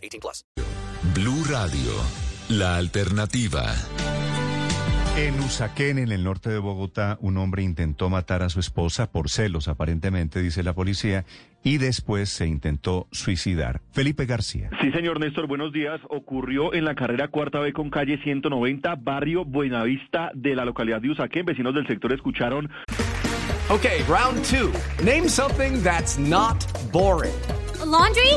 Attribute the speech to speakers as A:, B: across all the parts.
A: 18 plus.
B: Blue Radio, la alternativa.
C: En Usaquén, en el norte de Bogotá, un hombre intentó matar a su esposa por celos, aparentemente, dice la policía, y después se intentó suicidar. Felipe García.
D: Sí, señor Néstor, buenos días. Ocurrió en la carrera cuarta B con calle 190, barrio Buenavista de la localidad de Usaquén. Vecinos del sector escucharon.
E: Okay, round two. Name something that's not boring.
F: A laundry?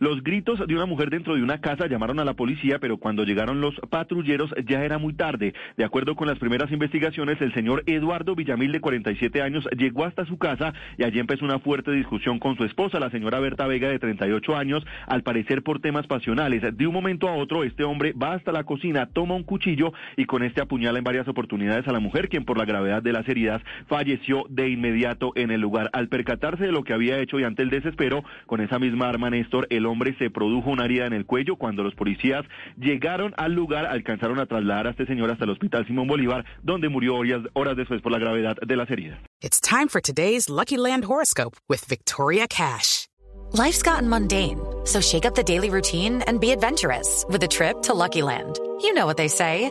D: Los gritos de una mujer dentro de una casa llamaron a la policía, pero cuando llegaron los patrulleros ya era muy tarde. De acuerdo con las primeras investigaciones, el señor Eduardo Villamil, de 47 años, llegó hasta su casa y allí empezó una fuerte discusión con su esposa, la señora Berta Vega, de 38 años, al parecer por temas pasionales. De un momento a otro, este hombre va hasta la cocina, toma un cuchillo y con este apuñala en varias oportunidades a la mujer, quien por la gravedad de las heridas falleció de inmediato en el lugar. Al percatarse de lo que había hecho y ante el desespero, con esa misma arma, Néstor, el hombre se produjo una herida en el cuello. Cuando los policías llegaron al lugar, alcanzaron a trasladar a este señor hasta el hospital Simón Bolívar, donde murió horas, horas después por la gravedad de las heridas.
G: It's time for today's Lucky Land horoscope with Victoria Cash.
H: Life's gotten mundane, so shake up the daily routine and be adventurous with a trip to Lucky Land. You know what they say.